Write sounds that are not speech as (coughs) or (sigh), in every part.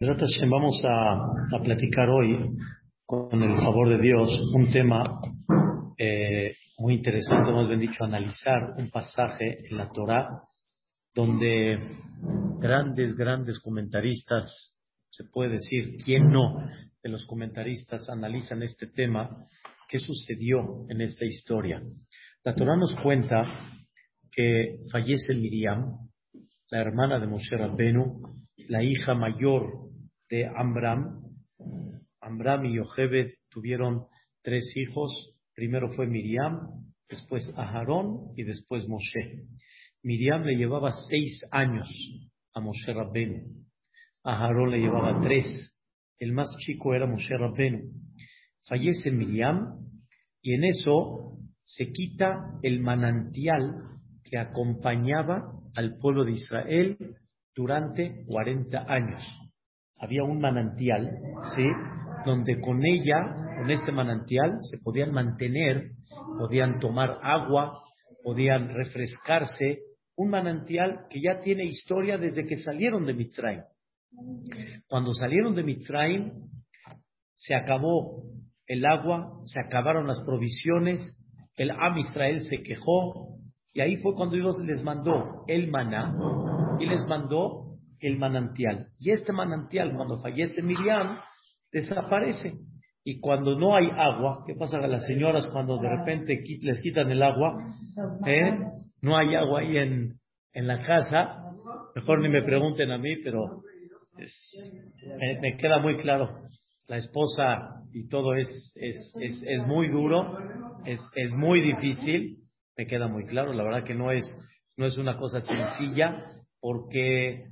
Vamos a, platicar hoy, con el favor de Dios, un tema eh, muy interesante, hemos bien dicho, analizar un pasaje en la Torah donde grandes, grandes comentaristas, se puede decir, ¿quién no? De los comentaristas analizan este tema, qué sucedió en esta historia. La Torah nos cuenta que fallece Miriam, la hermana de Moshe Rabbenu, la hija mayor de Amram. Amram y Yochebed tuvieron tres hijos. Primero fue Miriam, después Aharón y después Moshe. Miriam le llevaba seis años a Moshe Rabbenu. Aharón le llevaba tres. El más chico era Moshe Rabbenu. Fallece Miriam y en eso se quita el manantial que acompañaba al pueblo de Israel durante 40 años había un manantial, ¿sí? Donde con ella, con este manantial, se podían mantener, podían tomar agua, podían refrescarse. Un manantial que ya tiene historia desde que salieron de Mitzrayim. Cuando salieron de Mitzrayim, se acabó el agua, se acabaron las provisiones, el Am Israel se quejó, y ahí fue cuando Dios les mandó el maná y les mandó el manantial. Y este manantial, cuando fallece Miriam, desaparece. Y cuando no hay agua, ¿qué pasa a las señoras cuando de repente les quitan el agua? ¿Eh? No hay agua ahí en, en la casa. Mejor ni me pregunten a mí, pero me, queda muy claro. La esposa y todo es, es, es, es muy duro, es, es muy difícil. Me queda muy claro. La verdad que no es, no es una cosa sencilla porque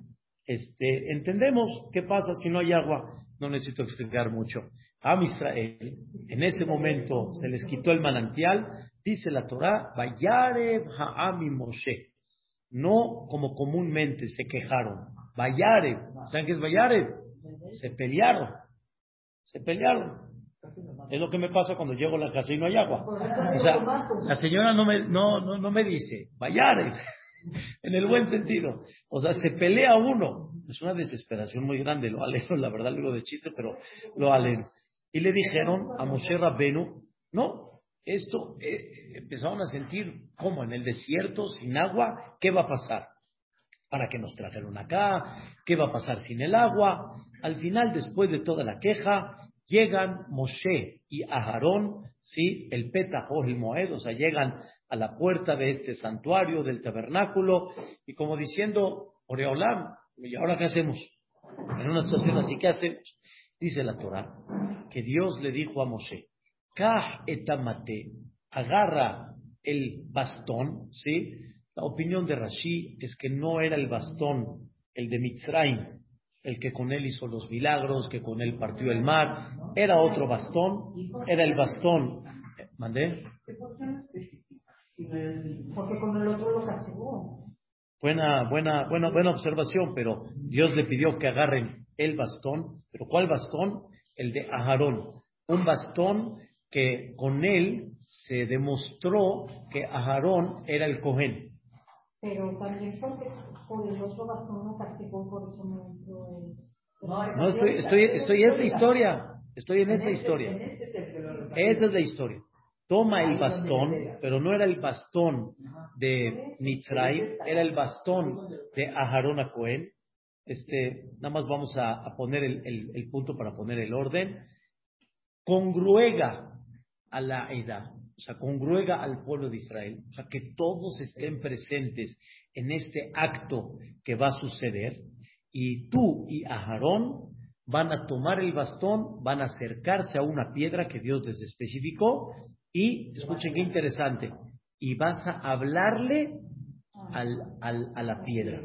este, entendemos qué pasa si no hay agua. No necesito explicar mucho. A Israel, en ese momento se les quitó el manantial, dice la Torah, Ha'ami Moshe. No como comúnmente se quejaron. Vayarev, ¿saben qué es Vayarev? Se pelearon. Se pelearon. Es lo que me pasa cuando llego a la casa y no hay agua. La señora no me, no, no, no me dice, Vayarev (laughs) en el buen sentido. O sea, se pelea uno. Es una desesperación muy grande, lo aleno, la verdad, lo de chiste, pero lo aleno. Y le dijeron a Moshe Rabbenu, no, esto eh, empezaron a sentir como en el desierto, sin agua, ¿qué va a pasar? ¿Para que nos trajeron acá? ¿Qué va a pasar sin el agua? Al final, después de toda la queja, llegan Moshe y Aharón, ¿sí? el Petah el Moed, o sea, llegan a la puerta de este santuario, del tabernáculo, y como diciendo, Oreolam, ¿y ahora qué hacemos? En una situación así, ¿qué hacemos? Dice la Torah, que Dios le dijo a Moshe, Kah etamate, agarra el bastón, ¿sí? La opinión de Rashi es que no era el bastón, el de Mitzrayim, el que con él hizo los milagros, que con él partió el mar, era otro bastón, era el bastón, ¿mandé? Porque con el otro lo castigó. Buena, buena, buena, buena observación, pero Dios le pidió que agarren el bastón. ¿Pero cuál bastón? El de Aharón. Un bastón que con él se demostró que Aharón era el Cohen. Pero también porque por el otro bastón lo castigó, por eso no No, estoy, estoy, estoy en esta historia. Estoy en esta historia. Esa es la historia toma el bastón, pero no era el bastón de Mitzrayim, era el bastón de Aharón a Cohen. Este, nada más vamos a, poner el, punto para poner el orden. Congruega a la edad, o sea, congruega al pueblo de Israel, o sea, que todos estén presentes en este acto que va a suceder. Y tú y Aharón van a tomar el bastón, van a acercarse a una piedra que Dios les especificó y, escuchen qué interesante, y vas a hablarle al, al, a la piedra.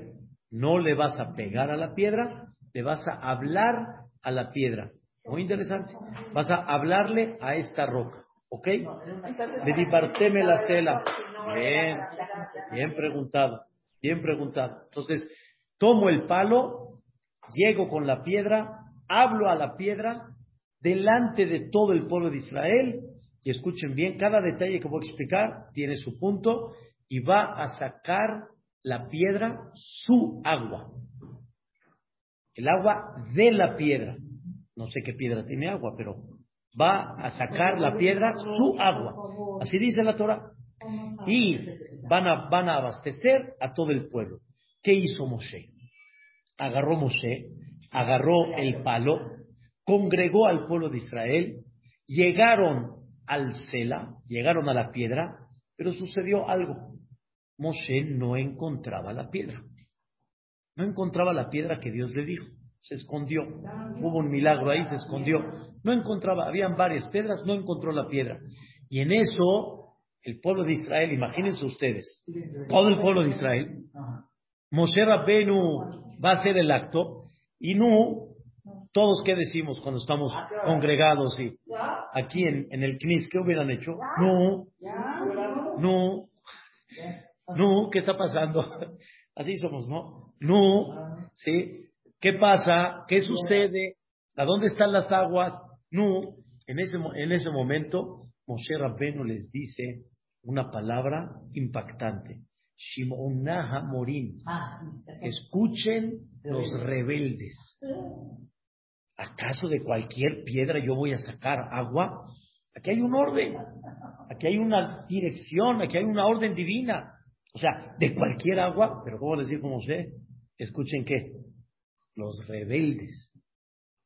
No le vas a pegar a la piedra, le vas a hablar a la piedra. Muy interesante. Vas a hablarle a esta roca. ¿Ok? Me diparteme la cela. Bien, bien preguntado, bien preguntado. Entonces, tomo el palo, llego con la piedra, hablo a la piedra delante de todo el pueblo de Israel y escuchen bien, cada detalle que voy a explicar tiene su punto y va a sacar la piedra su agua. el agua de la piedra. No sé qué piedra tiene agua, pero va a sacar la piedra su agua. Así dice la Torah. Y van a, van a abastecer a todo el pueblo. ¿Qué hizo Moshe? Agarró Moshe, agarró el palo, congregó al pueblo de Israel, llegaron al Sela, llegaron a la piedra, pero sucedió algo. Moshe no encontraba la piedra. No encontraba la piedra que Dios le dijo. Se escondió. Hubo un milagro ahí, se escondió. No encontraba, habían varias piedras, no encontró la piedra. Y en eso, el pueblo de Israel, imagínense ustedes, todo el pueblo de Israel, Moshe Rabbenu va a hacer el acto y no, todos qué decimos cuando estamos congregados y aquí en, en el CNIS, ¿qué hubieran hecho? No, no, no, ¿qué está pasando? (laughs) Así somos, ¿no? No, ¿sí? ¿Qué pasa? ¿Qué sucede? ¿A dónde están las aguas? No, en ese, en ese momento Moshe Rabbenu les dice una palabra impactante. Shimonaha Morim. Escuchen los rebeldes. ¿Acaso de cualquier piedra yo voy a sacar agua? Aquí hay un orden, aquí hay una dirección, aquí hay una orden divina. O sea, de cualquier agua, pero ¿cómo les digo como sé? Escuchen qué, los rebeldes.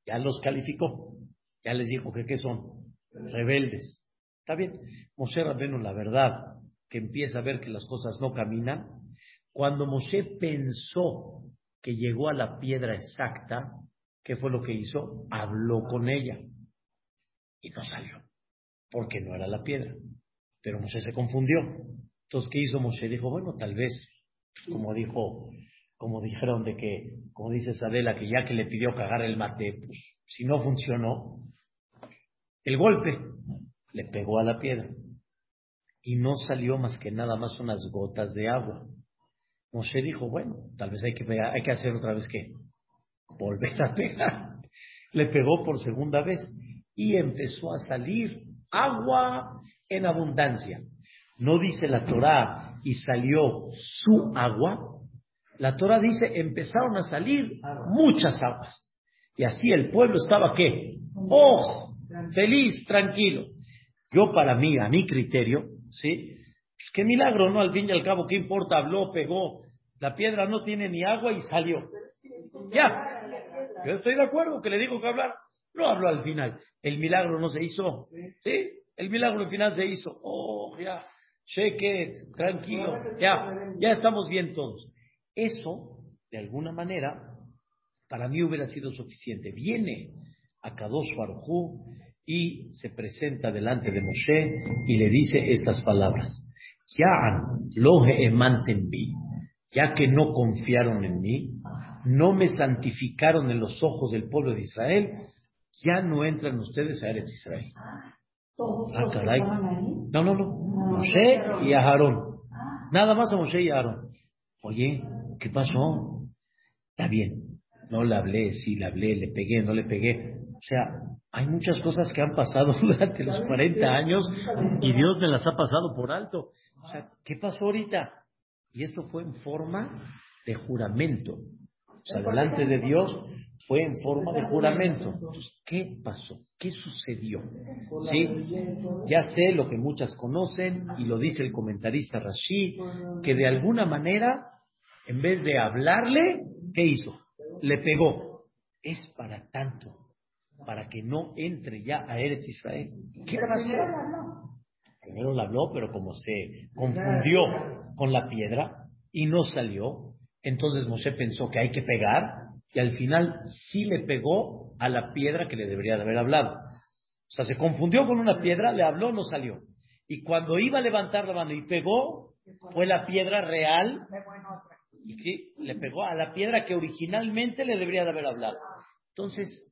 Ya los calificó, ya les dijo que qué son, rebeldes. Está bien, Moshe Rabenu, la verdad, que empieza a ver que las cosas no caminan, cuando Moshe pensó que llegó a la piedra exacta, ¿qué fue lo que hizo? Habló con ella y no salió, porque no era la piedra. Pero Moshe se confundió. Entonces, ¿qué hizo Moshe? Dijo, bueno, tal vez, como dijo, como dijeron de que, como dice Sadela, que ya que le pidió cagar el mate, pues si no funcionó, el golpe le pegó a la piedra y no salió más que nada más unas gotas de agua. Moshe dijo, bueno, tal vez hay que, hay que hacer otra vez que volver a pegar. Le pegó por segunda vez y empezó a salir agua en abundancia. No dice la Torá y salió su agua. La Torá dice empezaron a salir muchas aguas. Y así el pueblo estaba qué? Oh, feliz, tranquilo. Yo para mí, a mi criterio, ¿sí? Pues qué milagro, ¿no? Al fin y al cabo, ¿qué importa? Habló, pegó. La piedra no tiene ni agua y salió. Ya. Yo estoy de acuerdo que le digo que hablar. No habló al final. El milagro no se hizo. ¿Sí? El milagro al final se hizo. Oh, ya. Cheque, tranquilo. Ya. Ya estamos bien todos. Eso, de alguna manera, para mí hubiera sido suficiente. Viene a Kadosh Baruj y se presenta delante de Moshe y le dice estas palabras. ya que no confiaron en mí, no me santificaron en los ojos del pueblo de Israel, ya no entran ustedes a Eretz Israel. Ah, caray. No, no, no. Moshe y Aarón. Nada más a Moshe y Aarón. Oye, ¿qué pasó? Está bien. No le hablé, sí le hablé, le pegué, no le pegué. O sea, hay muchas cosas que han pasado (laughs) durante los 40 años y Dios me las ha pasado por alto. O sea, ¿qué pasó ahorita? Y esto fue en forma de juramento. O sea, delante de Dios fue en forma de juramento. Entonces, ¿qué pasó? ¿Qué sucedió? ¿Sí? Ya sé lo que muchas conocen y lo dice el comentarista Rashi, que de alguna manera, en vez de hablarle, ¿qué hizo? Le pegó. Es para tanto para que no entre ya a Eretz Israel. ¿Qué pasó? Primero le habló, pero como se confundió con la piedra y no salió, entonces Moshe pensó que hay que pegar y al final sí le pegó a la piedra que le debería de haber hablado. O sea, se confundió con una piedra, le habló, no salió. Y cuando iba a levantar la mano y pegó, fue la piedra real y le pegó a la piedra que originalmente le debería de haber hablado. Entonces,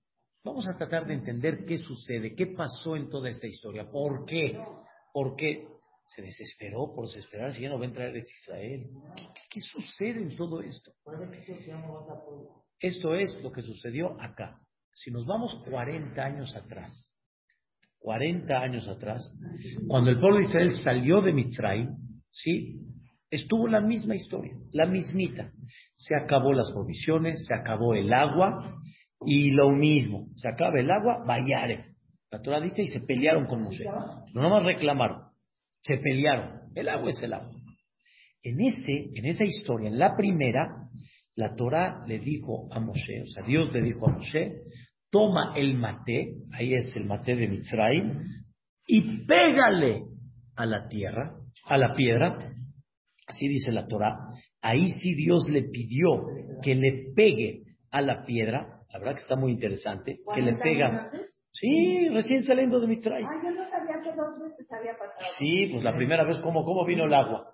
Vamos a tratar de entender qué sucede, qué pasó en toda esta historia, por qué, por qué se desesperó por desesperar si ya no va a entrar en Israel. ¿Qué, sucede en todo esto? Esto es lo que sucedió acá. Si nos vamos 40 años atrás, 40 años atrás, cuando el pueblo de Israel salió de Mitzray, ¿sí? Estuvo la misma historia, la mismita. Se acabó las provisiones, se acabó el agua y lo mismo. Se acaba el agua, vayare. La Torah dice y se pelearon con Moshe. No nomás reclamaron, se pelearon. El agua es el agua. En, ese, en esa historia, en la primera, la Torah le dijo a Moshe, o sea, Dios le dijo a Moshe, toma el mate, ahí es el mate de Mitzrayim, y pégale a la tierra, a la piedra, así dice la Torah, ahí sí Dios le pidió que le pegue a la piedra, la verdad que está muy interesante, que le pega. Sí, recién saliendo de Mitzrayim. Ay, yo no sabía que dos veces había pasado. Sí, pues la primera vez, ¿cómo, cómo vino el agua?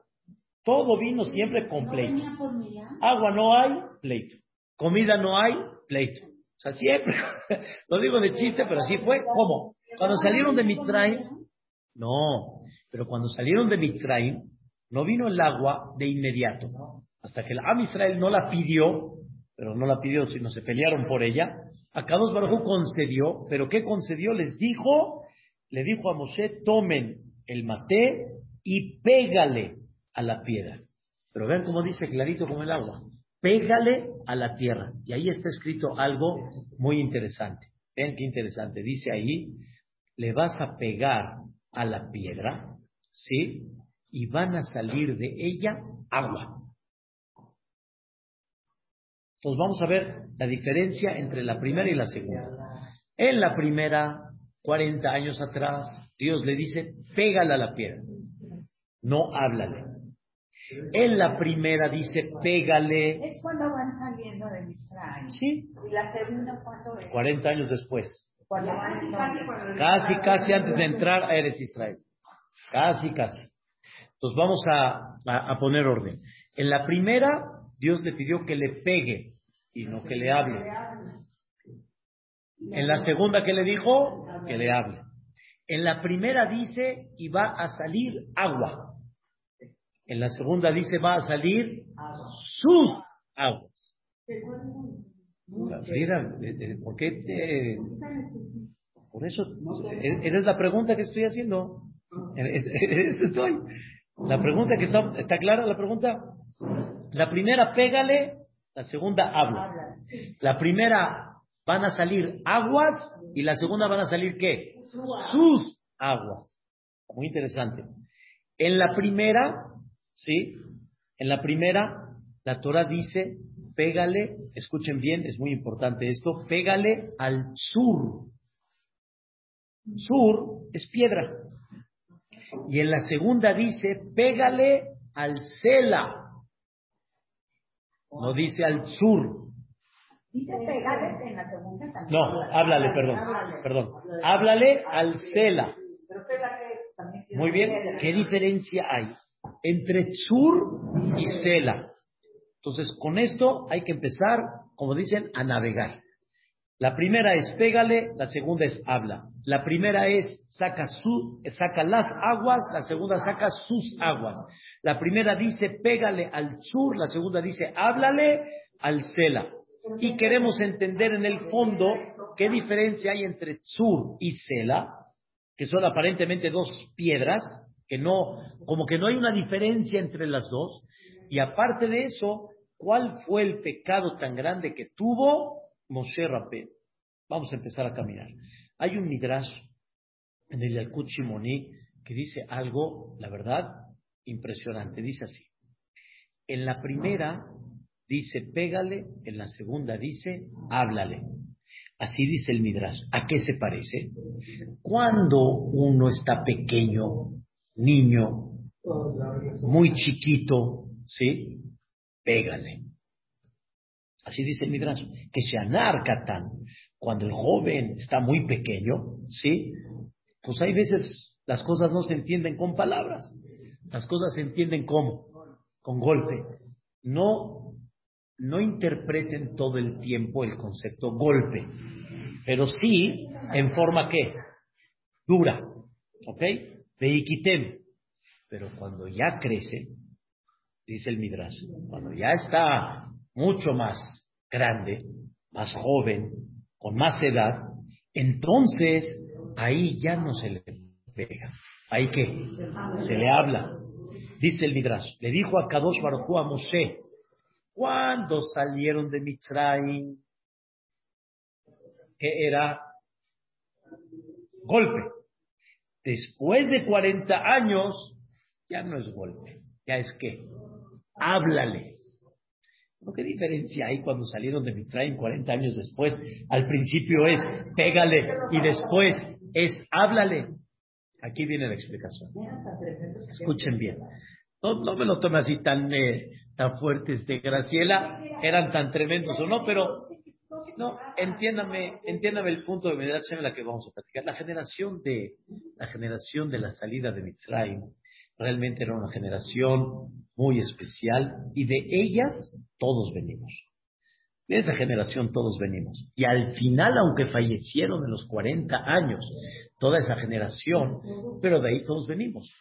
Todo vino siempre con ¿No pleito. Agua no hay, pleito. Comida no hay, pleito. O sea, siempre, (laughs) lo digo de chiste, pero así fue. ¿Cómo? Cuando salieron de Mitzrayim, no, pero cuando salieron de Mitzrayim, no vino el agua de inmediato. Hasta que el Am Israel no la pidió, pero no la pidió, sino se pelearon por ella. Akados Baruj Hu concedió, pero ¿qué concedió? Les dijo, le dijo a Moshe, tomen el maté y pégale a la piedra. Pero vean cómo dice clarito como el agua. Pégale a la tierra. Y ahí está escrito algo muy interesante. Vean qué interesante. Dice ahí, le vas a pegar a la piedra, ¿sí? Y van a salir de ella agua. Entonces vamos a ver la diferencia entre la primera y la segunda. En la primera, 40 años atrás, Dios le dice, pégale a la piedra, no háblale. En la primera dice, pégale, Es cuando van saliendo de Mitzrayim. sí, Y la segunda, cuando es? 40 años después. Cuando van Casi, casi antes de entrar a Eretz Israel. Casi, casi. Entonces vamos a, a- a poner orden. En la primera, Dios le pidió que le pegue y no que le hable. En la segunda, ¿qué le dijo? Que le hable. En la primera dice, y va a salir agua. En la segunda dice, va a salir sus aguas. Frida, eh, eh, ¿por qué te... Por eso, eh, esa es la pregunta que estoy haciendo. (laughs) Eso estoy. La pregunta que está, ¿está clara la pregunta? La primera, pégale, la segunda, habla. La primera, van a salir aguas y la segunda van a salir ¿qué? Sus aguas. Muy interesante. En la primera, ¿sí? En la primera, la Torah dice, pégale, escuchen bien, es muy importante esto, pégale al sur. Sur es piedra. Y en la segunda dice, pégale al Sela. No dice al sur. Dice pegales en la segunda también. No, háblale, perdón. Perdón. Háblale al Sela. Pero sé la que es también. tiene Muy bien. ¿Qué diferencia hay entre Sur y Sela? Entonces, con esto hay que empezar, como dicen, a navegar. La primera es pégale, la segunda es habla. La primera es saca, las aguas, la segunda saca sus aguas. La primera dice pégale al sur, la segunda dice háblale al Sela. Y queremos entender en el fondo qué diferencia hay entre sur y Sela, que son aparentemente dos piedras, que no, como que no hay una diferencia entre las dos. Y aparte de eso, ¿cuál fue el pecado tan grande que tuvo Moshe Rabbeinu? Vamos a empezar a caminar. Hay un midrash en el Yalkut Shimoni que dice algo, la verdad, impresionante. Dice así. En la primera dice pégale, en la segunda dice háblale. Así dice el midrash. ¿A qué se parece? Cuando uno está pequeño, niño, muy chiquito, ¿sí? Pégale. Así dice el Midrash. Que se anarcatan cuando el joven está muy pequeño, ¿sí? Pues hay veces las cosas no se entienden con palabras. Las cosas se entienden como, con golpe. No, no interpreten todo el tiempo el concepto golpe, pero sí en forma que dura, ¿ok? De iquitem. Pero cuando ya crece, dice el Midrash, cuando ya está mucho más grande, más joven, con más edad, entonces ahí ya no se le pega. Ahí que se le habla. Dice el Midrash, le dijo a Kadosh Baruj a Moshe, cuando salieron de Mitzrayim, que era golpe. Después de 40 años, ya no es golpe, ya es que, háblale. ¿Qué diferencia hay cuando salieron de Mitzrayim 40 años después? Al principio es pégale y después es háblale. Aquí viene la explicación. Escuchen bien. No, me lo tome así tan, eh, tan fuertes de Graciela, eran tan tremendos o no, pero no, entiéndame, entiéndame el punto de meditación en la que vamos a platicar. La generación de la generación de la salida de Mitzrayim realmente era una generación muy especial y de ellas todos venimos. De esa generación todos venimos. Y al final, aunque fallecieron en los 40 años, toda esa generación, pero de ahí todos venimos.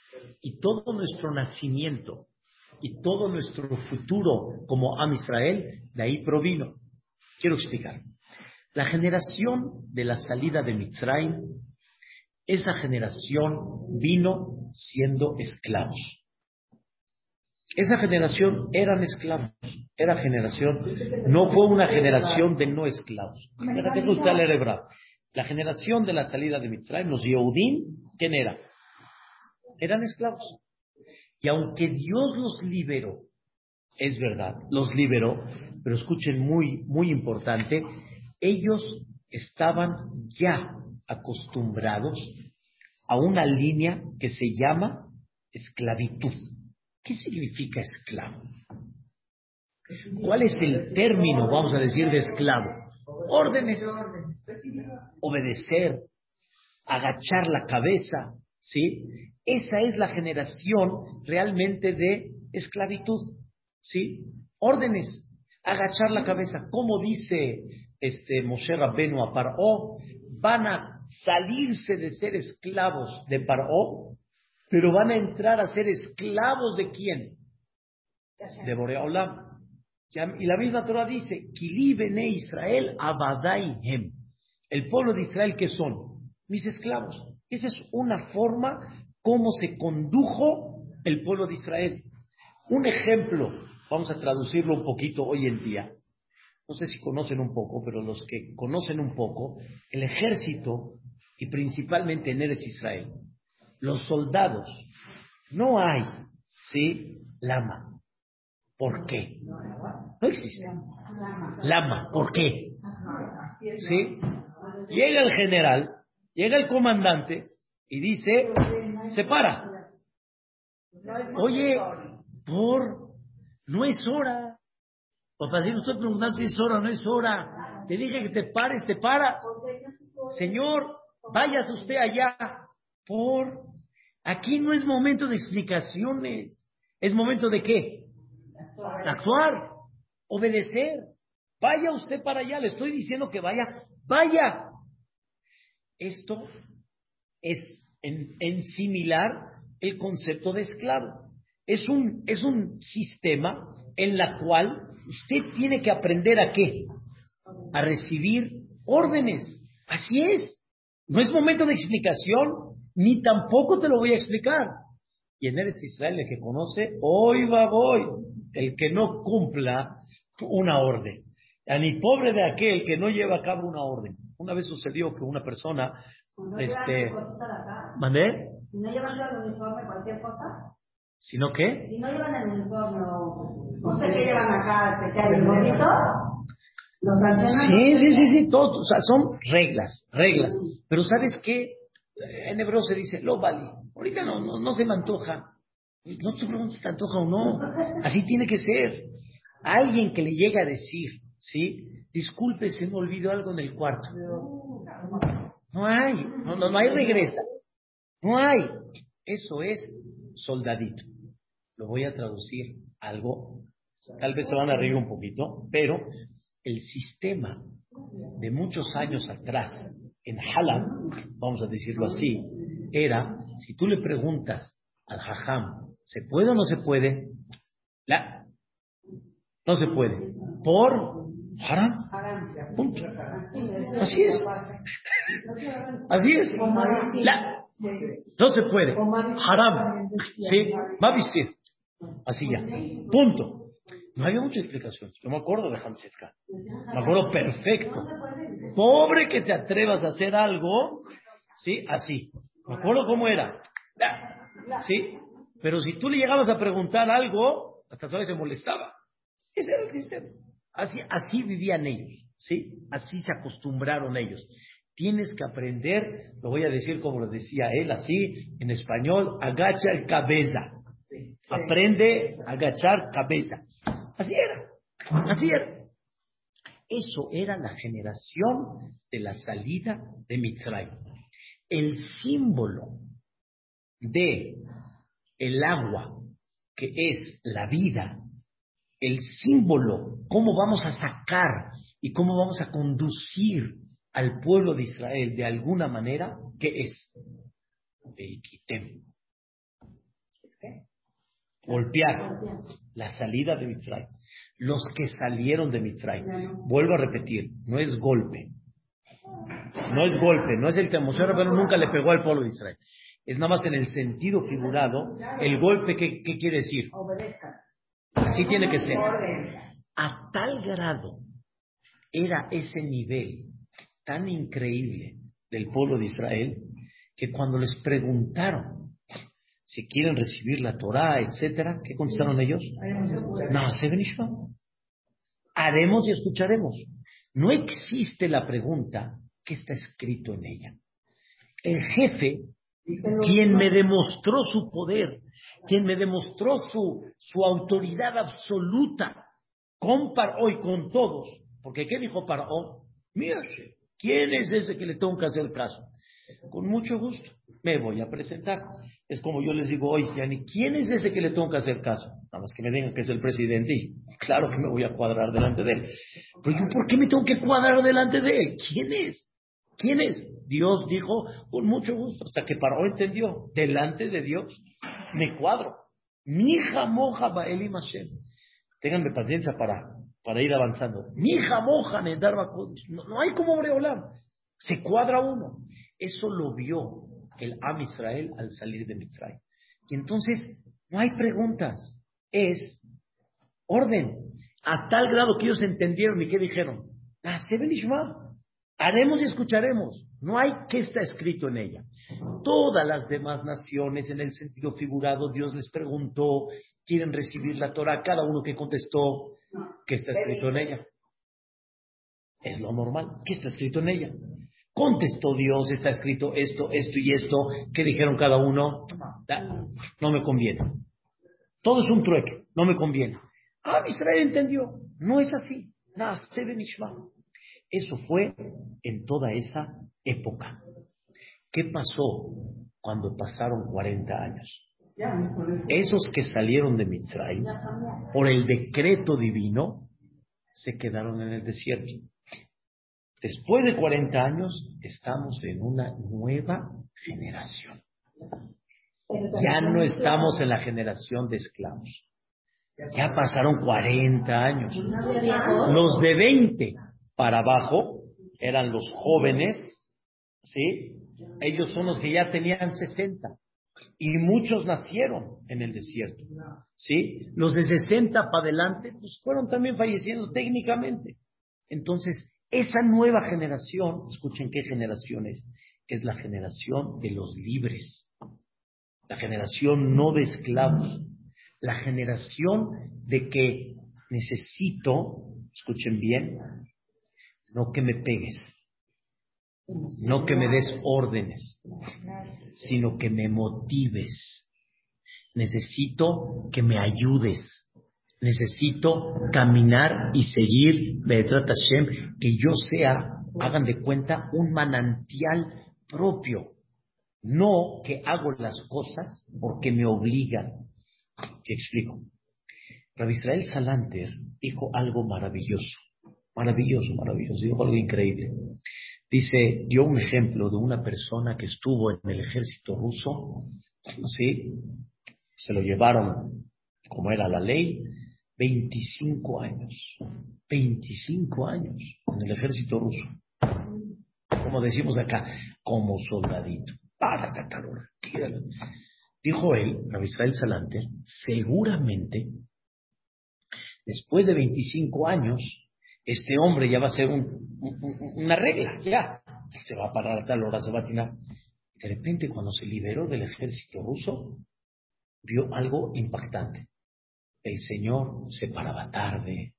Y todo nuestro nacimiento y todo nuestro futuro como Am Israel, de ahí provino. Quiero explicar. La generación de la salida de Mitzrayim, esa generación vino siendo esclavos. Esa generación eran esclavos. Era generación, no fue una generación de no esclavos. La generación de la salida de Mitzrayim, los Yehudim, ¿quién era? Eran esclavos. Y aunque Dios los liberó, es verdad, los liberó, pero escuchen muy, muy importante, ellos estaban ya acostumbrados a una línea que se llama esclavitud. ¿Qué significa esclavo? ¿Cuál es el término, vamos a decir, de esclavo? Órdenes. Obedecer, agachar la cabeza, ¿sí? Esa es la generación realmente de esclavitud, ¿sí? Órdenes, agachar la cabeza. Como dice este Moshe Rabbenu a Paró, van a salirse de ser esclavos de Paró, pero van a entrar a ser esclavos de quién? De Boreolam. Y la misma Torah dice, Kili bene Israel hem. El pueblo de Israel, ¿qué son? Mis esclavos. Esa es una forma como se condujo el pueblo de Israel. Un ejemplo, vamos a traducirlo un poquito hoy en día. No sé si conocen un poco, pero los que conocen un poco, el ejército, y principalmente en Eretz Israel, los soldados, no hay, ¿sí? Lama. ¿Por qué? No existe. Lama, ¿por qué? ¿Sí? Llega el general, llega el comandante y dice, se para. Oye, por, no es hora. Papá, si no estoy preguntando si es hora o no es hora. Te dije que te pares, te para. Señor, váyase usted allá. Por, aquí no es momento de explicaciones. ¿Es momento de qué? Actuar, obedecer. Vaya usted para allá, le estoy diciendo que vaya, vaya. Esto es en, similar el concepto de esclavo. Es un, es un sistema en la cual usted tiene que aprender a qué? A recibir órdenes. Así es. No es momento de explicación, ni tampoco te lo voy a explicar. Y en Eretz Israel, el que conoce, hoy va voy. El que no cumpla una orden. A ni pobre de aquel que no lleva a cabo una orden. Una vez sucedió que una persona no este, ¿Mandé? Si no llevan el uniforme, cualquier cosa. ¿Si no qué? Si no llevan el uniforme, no sé qué llevan acá, especial, el bonito. Los sí, sí, sí, sí, todo, o sea, son reglas, reglas. Pero ¿sabes qué? En hebreo se dice, lo vale. Ahorita no, no, no se me antoja. No te preguntes si te antoja o no. Así tiene que ser. Alguien que le llegue a decir, ¿sí? Disculpe, se me olvidó algo en el cuarto. No hay, no, no, no hay regresa. No hay. Eso es soldadito. Lo voy a traducir algo, tal vez se van a reír un poquito, pero el sistema de muchos años atrás en Halab, vamos a decirlo así, era, si tú le preguntas al hajam, ¿se puede o no se puede? La, no se puede. ¿Por? Haram. Punto. Así es. Así es. no se puede. Haram. ¿Sí? Va a vestir. Así ya. Punto. No había mucha explicación. Yo me acuerdo de Hamsetka. Me acuerdo perfecto. Pobre que te atrevas a hacer algo, ¿sí? Así. Me acuerdo cómo era. ¿Sí? Pero si tú le llegabas a preguntar algo, hasta todavía se molestaba. Ese era el sistema. Así, así vivían ellos. ¿Sí? Así se acostumbraron ellos. Tienes que aprender, lo voy a decir como lo decía él, así, en español, agacha el cabeza. Aprende a agachar cabeza. Así era, así era. Eso era la generación de la salida de Mitzray. El símbolo de el agua, que es la vida, el símbolo, cómo vamos a sacar y cómo vamos a conducir al pueblo de Israel de alguna manera, ¿qué es? Beikitem golpear la salida de Mitzray. Los que salieron de Mitzray. Vuelvo a repetir, no es golpe. No es golpe, no es el que Moshe pero nunca le pegó al pueblo de Israel. Es nada más en el sentido figurado, el golpe, ¿qué, qué quiere decir? Así tiene que ser. A tal grado era ese nivel tan increíble del pueblo de Israel que cuando les preguntaron si quieren recibir la Torah, etcétera, ¿qué contestaron ellos? No, se Haremos y escucharemos. No existe la pregunta ¿qué está escrito en ella? El jefe, quien me demostró su poder, quien me demostró su, su autoridad absoluta con Paró y con todos, porque ¿qué dijo Paró? Mira, ¿quién es ese que le tengo que hacer caso? Con mucho gusto me voy a presentar. Es como yo les digo hoy, Yani, ¿quién es ese que le tengo que hacer caso? Nada más que me digan que es el presidente y (laughs) claro que me voy a cuadrar delante de él. Pero yo, ¿por qué me tengo que cuadrar delante de él? ¿Quién es? ¿Quién es? Dios dijo, con mucho gusto, hasta que Paró entendió, delante de Dios me cuadro. Mi hija moja Baelim Hashem. Ténganme paciencia para, para ir avanzando. Mi hija moja no, no hay como Breolam. Se cuadra uno. Eso lo vio el Am Israel al salir de Mitzray. Y entonces no hay preguntas, es orden. A tal grado que ellos entendieron y que dijeron, haremos y escucharemos. No hay qué está escrito en ella. Todas las demás naciones, en el sentido figurado, Dios les preguntó, quieren recibir la Torah, cada uno que contestó, ¿qué está escrito en ella? Es lo normal, ¿qué está escrito en ella? Contestó Dios, está escrito esto, esto y esto. ¿Qué dijeron cada uno? No me conviene. Todo es un trueque, no me conviene. Ah, Israel entendió. No es así. Eso fue en toda esa época. ¿Qué pasó cuando pasaron 40 años? Esos que salieron de Mitzray, por el decreto divino, se quedaron en el desierto. Después de 40 años estamos en una nueva generación. Ya no estamos en la generación de esclavos. Ya pasaron 40 años. Los de 20 para abajo eran los jóvenes, ¿sí? Ellos son los que ya tenían 60. Y muchos nacieron en el desierto, ¿sí? Los de 60 para adelante, pues fueron también falleciendo técnicamente. Entonces, esa nueva generación, escuchen qué generación es, es la generación de los libres, la generación no de esclavos, la generación de que necesito, escuchen bien, no que me pegues, no que me des órdenes, sino que me motives. Necesito que me ayudes. Necesito caminar y seguir que yo sea, hagan de cuenta, un manantial propio. No que hago las cosas porque me obligan. Te explico. Rabbi Israel Salanter dijo algo maravilloso, maravilloso, maravilloso, dijo algo increíble. Dice, dio un ejemplo de una persona que estuvo en el ejército ruso, ¿sí? Se lo llevaron, como era la ley, 25 años. 25 años en el ejército ruso. como decimos acá, como soldadito. Para Tatarora. Dijo él, Rabbi Israel Salanter, seguramente, después de 25 años, este hombre ya va a ser una regla, ya. Se va a parar a tal hora, se va a tirar. De repente, cuando se liberó del ejército ruso, vio algo impactante. El Señor se paraba tarde.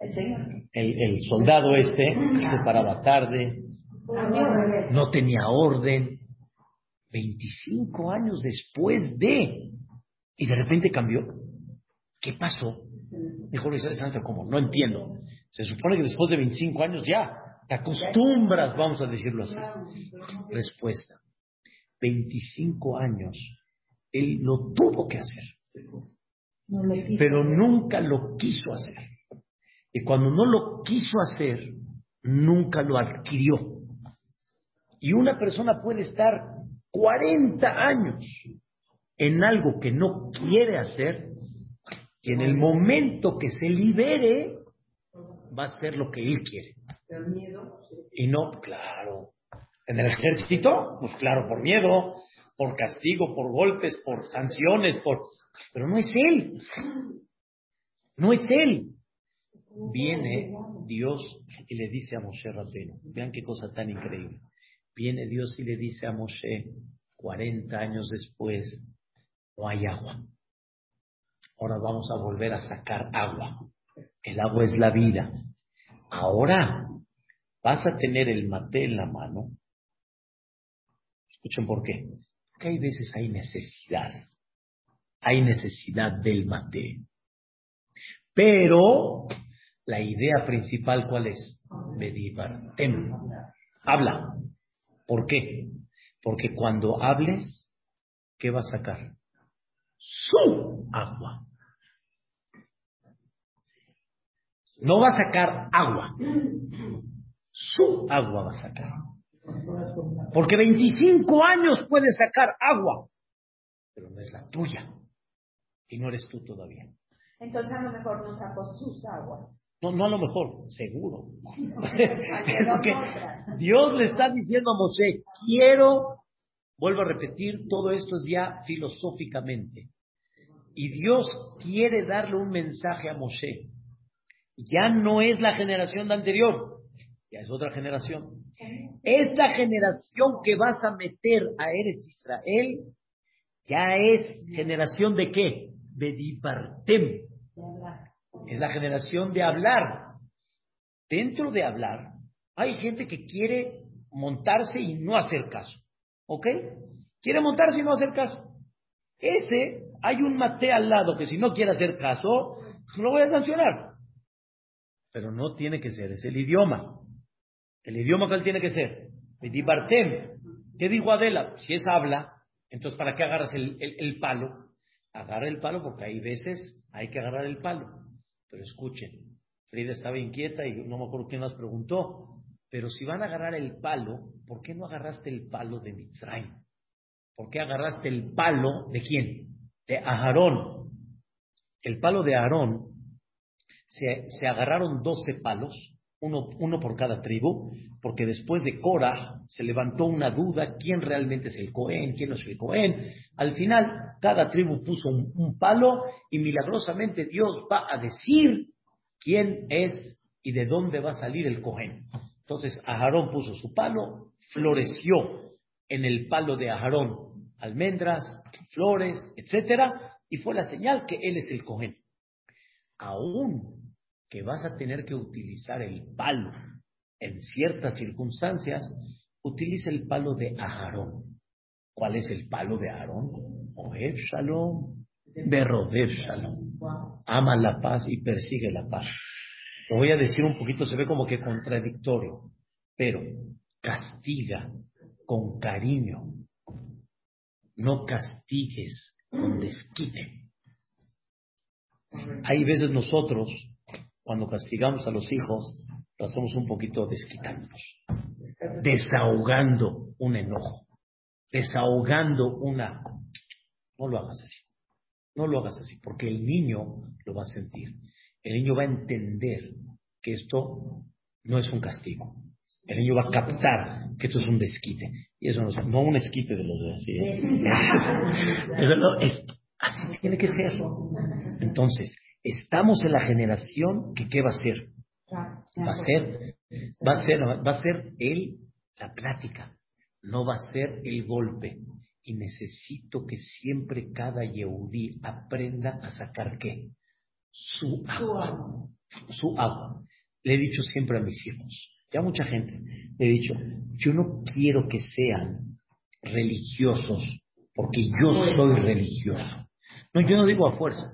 El Señor. El, soldado este se paraba tarde. No tenía orden. 25 años después de. Y de repente cambió. ¿Qué pasó? Dijo Luis Alessandro, ¿cómo? No entiendo. Se supone que después de 25 años ya te acostumbras, vamos a decirlo así. Respuesta. 25 años, él lo tuvo que hacer, pero nunca lo quiso hacer. Y cuando no lo quiso hacer, nunca lo adquirió. Y una persona puede estar 40 años en algo que no quiere hacer, y en el momento que se libere, va a hacer lo que él quiere. Y no, claro, en el ejército, pues claro, por miedo, por castigo, por golpes, por sanciones, por... Pero no es él. No es él. Viene Dios y le dice a Moshe Rabbeinu, vean qué cosa tan increíble. Viene Dios y le dice a Moshe, 40 años después, no hay agua. Ahora vamos a volver a sacar agua. El agua es la vida. Ahora vas a tener el mate en la mano Escuchen por qué. Porque hay veces hay necesidad. Hay necesidad del mate. Pero la idea principal, ¿cuál es? Medibartem. Habla. ¿Por qué? Porque cuando hables, ¿qué va a sacar? Su agua. No va a sacar agua. Su agua va a sacar. Porque 25 años puedes sacar agua, pero no es la tuya. Y no eres tú todavía. Entonces a lo mejor no sacó sus aguas. No, no a lo mejor, seguro. Porque (laughs) Dios le está diciendo a Mosé, quiero, vuelvo a repetir, todo esto es ya filosóficamente. Y Dios quiere darle un mensaje a Mosé. Ya no es la generación de anterior, ya es otra generación. Esta generación que vas a meter a Eres Israel ya es generación de qué? De dipartem. Es la generación de hablar. Dentro de hablar, hay gente que quiere montarse y no hacer caso. ¿Ok? Quiere montarse y no hacer caso. Ese, hay un mate al lado que si no quiere hacer caso, lo voy a sancionar. Pero no tiene que ser, es el idioma. El idioma cuál tiene que ser. Dibartem. ¿Qué dijo Adela? Si es habla, entonces ¿para qué agarras el, el, palo? Agarra el palo porque hay veces hay que agarrar el palo. Pero escuchen, Frida estaba inquieta y no me acuerdo quién más preguntó. Pero si van a agarrar el palo, ¿por qué no agarraste el palo de Mitzrayim? ¿Por qué agarraste el palo de quién? De Aarón. El palo de Aarón, se, se agarraron 12 palos uno, por cada tribu, porque después de Cora se levantó una duda, ¿quién realmente es el Cohen? ¿Quién no es el Cohen? Al final, cada tribu puso un, palo y milagrosamente Dios va a decir quién es y de dónde va a salir el Cohen. Entonces, Aarón puso su palo, floreció en el palo de Aarón almendras, flores, etcétera, y fue la señal que él es el Cohen. Aún que vas a tener que utilizar el palo en ciertas circunstancias, utiliza el palo de Aarón. ¿Cuál es el palo de Aarón? Ohev Shalom, Berodev Shalom. Ama la paz y persigue la paz. Lo voy a decir un poquito, se ve como que contradictorio, pero castiga con cariño. No castigues con desquite. Hay veces nosotros cuando castigamos a los hijos, lo hacemos un poquito desquitándonos, desahogando un enojo, desahogando una... No lo hagas así, no lo hagas así, porque el niño lo va a sentir. El niño va a entender que esto no es un castigo. El niño va a captar que esto es un desquite. Y eso no es no un esquite de los de así. ¿eh? (laughs) Eso no, es, así tiene que ser. Entonces, estamos en la generación que ¿qué va a ser? Va a ser, va a ser, va a ser el, la plática, no va a ser el golpe. Y necesito que siempre cada Yehudí aprenda a sacar qué? Su agua. Su agua. Le he dicho siempre a mis hijos, ya mucha gente, le he dicho, yo no quiero que sean religiosos porque yo soy religioso. No, yo no digo a fuerza,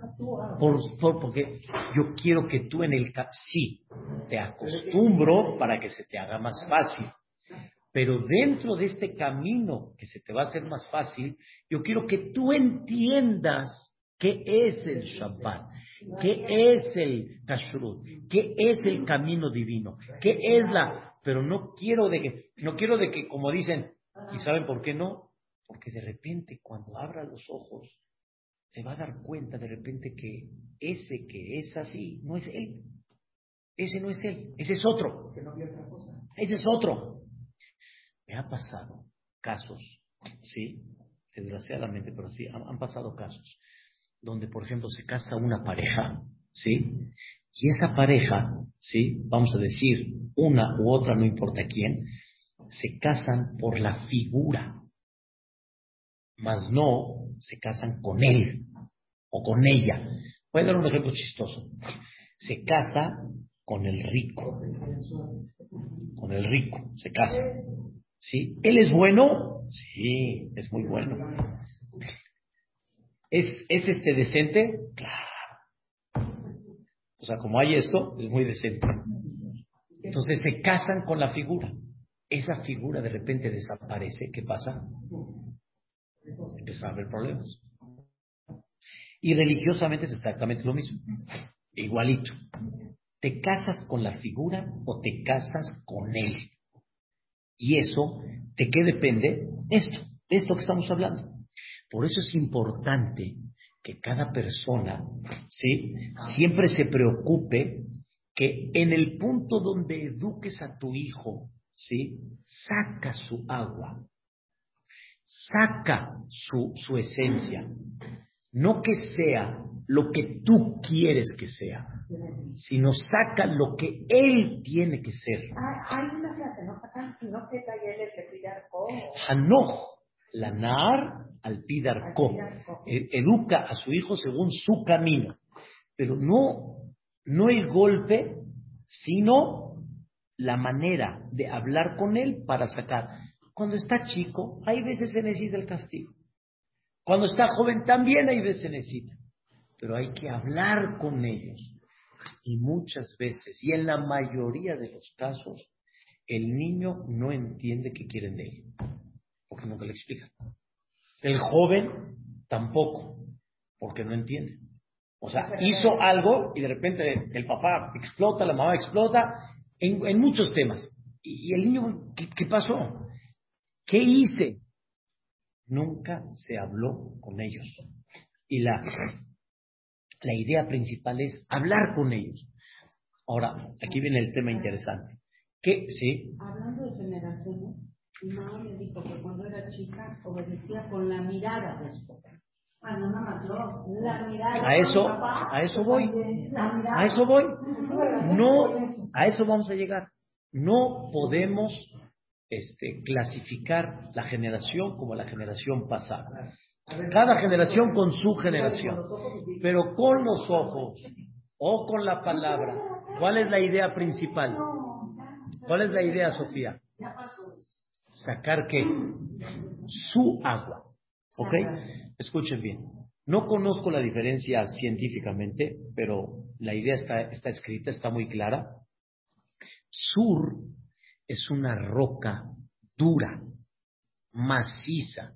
por, porque yo quiero que tú en el... Sí, te acostumbro para que se te haga más fácil. Pero dentro de este camino que se te va a hacer más fácil, yo quiero que tú entiendas qué es el Shabbat, qué es el Kashrut, qué es el camino divino, qué es la... Pero no quiero de que, no quiero de que, como dicen, ¿y saben por qué no? Porque de repente cuando abra los ojos se va a dar cuenta de repente que ese que es así no es él. Ese no es él, ese es otro. Ese es otro. Me ha pasado casos, sí, desgraciadamente, pero sí, han, pasado casos donde, por ejemplo, se casa una pareja, sí, y esa pareja, sí, vamos a decir, una u otra, no importa quién, se casan por la figura, mas no se casan con él o con ella. Voy a dar un ejemplo chistoso. Se casa con el rico. Con el rico, se casa. ¿Sí? ¿Él es bueno? Sí, es muy bueno. ¿Es, ¿Es este decente? Claro. O sea, como hay esto, es muy decente. Entonces se casan con la figura. Esa figura de repente desaparece. ¿Qué pasa? Empiezan a haber problemas. Y religiosamente es exactamente lo mismo. Igualito. ¿Te casas con la figura o te casas con él? Y eso, ¿de qué depende? Esto, de esto que estamos hablando. Por eso es importante que cada persona, ¿sí? Siempre se preocupe que en el punto donde eduques a tu hijo, ¿sí? Saca su agua, saca su, su esencia. No que sea lo que tú quieres que sea, sino saca lo que él tiene que ser. Hay una frase, ¿no? No que Hanoch, la nar al pidarco. E, educa a su hijo según su camino. Pero no, no el golpe, sino la manera de hablar con él para sacar. Cuando está chico, hay veces se necesita el castigo. Cuando está joven también hay veces se necesita. Pero hay que hablar con ellos. Y muchas veces, y en la mayoría de los casos, el niño no entiende qué quieren de él. Porque nunca le explican. El joven tampoco, porque no entiende. O sea, hizo algo y de repente el papá explota, la mamá explota, en, muchos temas. Y, el niño, ¿qué pasó? ¿Qué hice? Nunca se habló con ellos. Y la, la idea principal es hablar con ellos. Ahora, aquí viene el tema interesante. ¿Qué? ¿Sí? Hablando de generaciones, mi mamá me dijo que cuando era chica obedecía con la mirada de su papá. Ah, no, más La mirada. A eso, a eso voy. A eso voy. No, a eso vamos a llegar. No podemos este, clasificar la generación como la generación pasada. Cada generación con su generación, pero con los ojos o con la palabra. ¿Cuál es la idea principal? ¿Cuál es la idea, Sofía? Sacar qué? Su agua. ¿Ok? Escuchen bien. No conozco la diferencia científicamente, pero la idea está, está escrita, está muy clara. Sur es una roca dura, maciza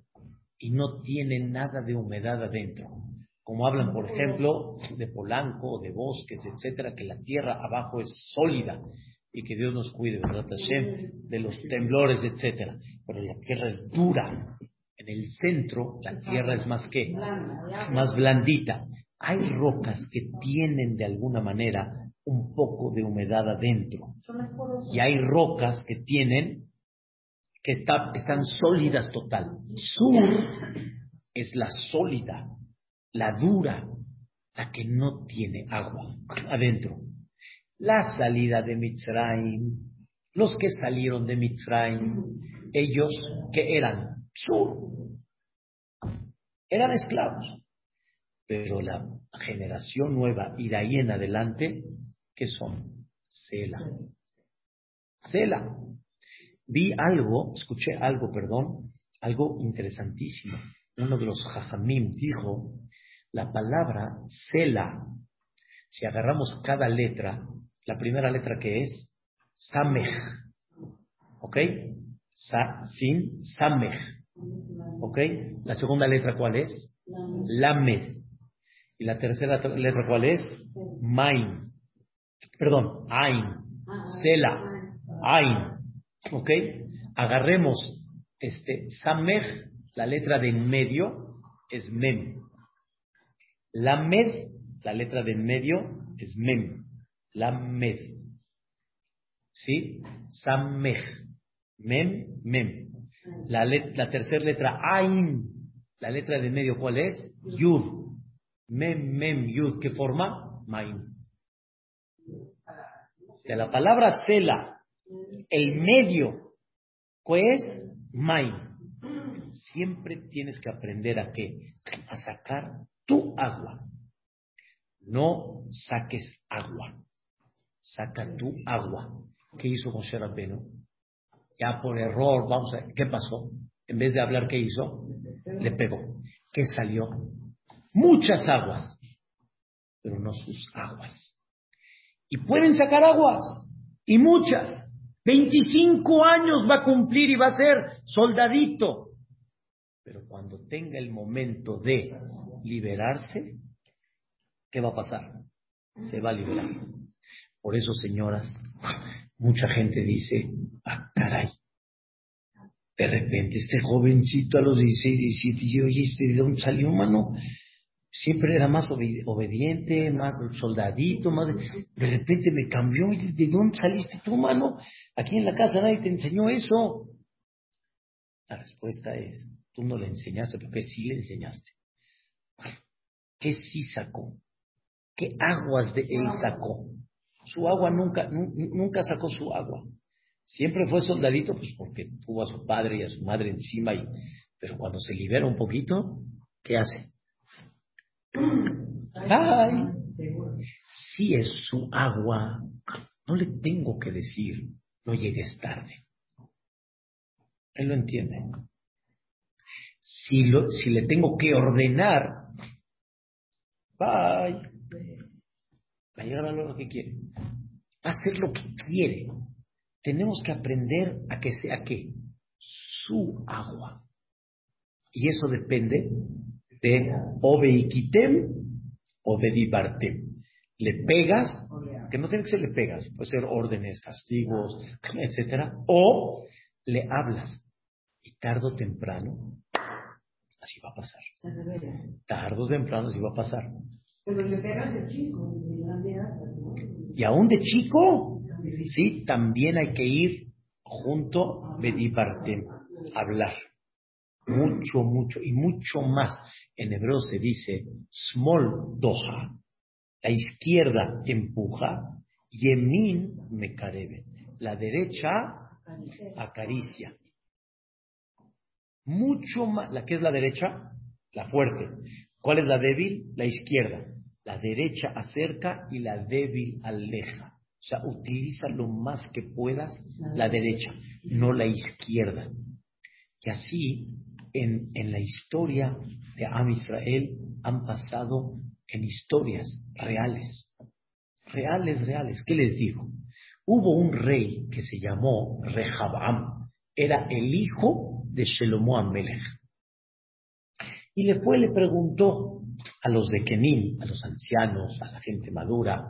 y no tiene nada de humedad adentro. Como hablan, por ejemplo, de Polanco, de bosques, etcétera, que la tierra abajo es sólida y que Dios nos cuide, ¿verdad, Hashem? De los temblores, etcétera. Pero la tierra es dura. En el centro, la tierra es más que, más blandita. Hay rocas que tienen de alguna manera un poco de humedad adentro. Y hay rocas que tienen que están sólidas total. Sur es la sólida, la dura, la que no tiene agua adentro. La salida de Mitzrayim, los que salieron de Mitzrayim, ellos que eran sur, eran esclavos. Pero la generación nueva y de ahí en adelante, ¿qué son? Sela. Sela. Vi algo, escuché algo, perdón, algo interesantísimo. Uno de los jajamim dijo, la palabra Sela, si agarramos cada letra, la primera letra que es Samej, ¿ok? Sa, sin Samej, ¿ok? La segunda letra cuál es? Lamed. Y la tercera letra cuál es? Main. Perdón, Ain. Sela. Ain. ¿Ok? Agarremos este Samej, la letra de en medio es Mem. Lamed, la letra de en medio es Mem. Lamed. ¿Sí? Samej. Mem, Mem. La, la tercera letra Ain, la letra de en medio, ¿cuál es? Yud. Mem, Mem, Yud. ¿Qué forma? Maim. De la palabra Sela el medio, pues, mai. Siempre tienes que aprender a qué? A sacar tu agua. No saques agua. Saca tu agua. ¿Qué hizo Moshe Rabbeinu? Ya por error, vamos a ver, ¿qué pasó? En vez de hablar, ¿qué hizo? Le pegó. ¿Qué salió? Muchas aguas, pero no sus aguas. Y pueden sacar aguas, y muchas, 25 años va a cumplir y va a ser soldadito. Pero cuando tenga el momento de liberarse, ¿qué va a pasar? Se va a liberar. Por eso, señoras, mucha gente dice, ah, caray, de repente este jovencito a los 16, 17, y oye, ¿este ¿de dónde salió, mano? Siempre era más obediente, más soldadito, más de, repente me cambió y ¿de dónde saliste tú, mano? Aquí en la casa nadie te enseñó eso. La respuesta es, tú no le enseñaste, porque sí le enseñaste. ¿Qué sí sacó? ¿Qué aguas de él sacó? Su agua nunca, nunca sacó su agua. Siempre fue soldadito, pues porque tuvo a su padre y a su madre encima, y, pero cuando se libera un poquito, ¿qué hace? Si es su agua, no le tengo que decir, no llegues tarde. Él lo entiende. Si, lo, si le tengo que ordenar, bye, va a llegar a lo que quiere. Hacer lo que quiere. Tenemos que aprender a que sea que su agua. Y eso depende de Obeikitem o de. Le pegas, que no tiene que ser le pegas, puede ser órdenes, castigos, etcétera, o le hablas. Y tarde o temprano, así va a pasar. Tarde o temprano así va a pasar. Pero le pegas de chico, y aún de chico, sí, también hay que ir junto a Dibartem, hablar mucho, mucho y mucho más. En hebreo se dice small doha, la izquierda empuja, yemin mekarebe, la derecha acaricia. Mucho más, ¿la que es la derecha? La fuerte. ¿Cuál es la débil? La izquierda. La derecha acerca y la débil aleja. O sea, utiliza lo más que puedas la derecha, no la izquierda. Y así en, en la historia de Am Israel han pasado en historias reales. Reales, reales. ¿Qué les digo? Hubo un rey que se llamó Rehabam. Era el hijo de Shelomo Amelech. Y después le preguntó a los de Kenim, a los ancianos, a la gente madura,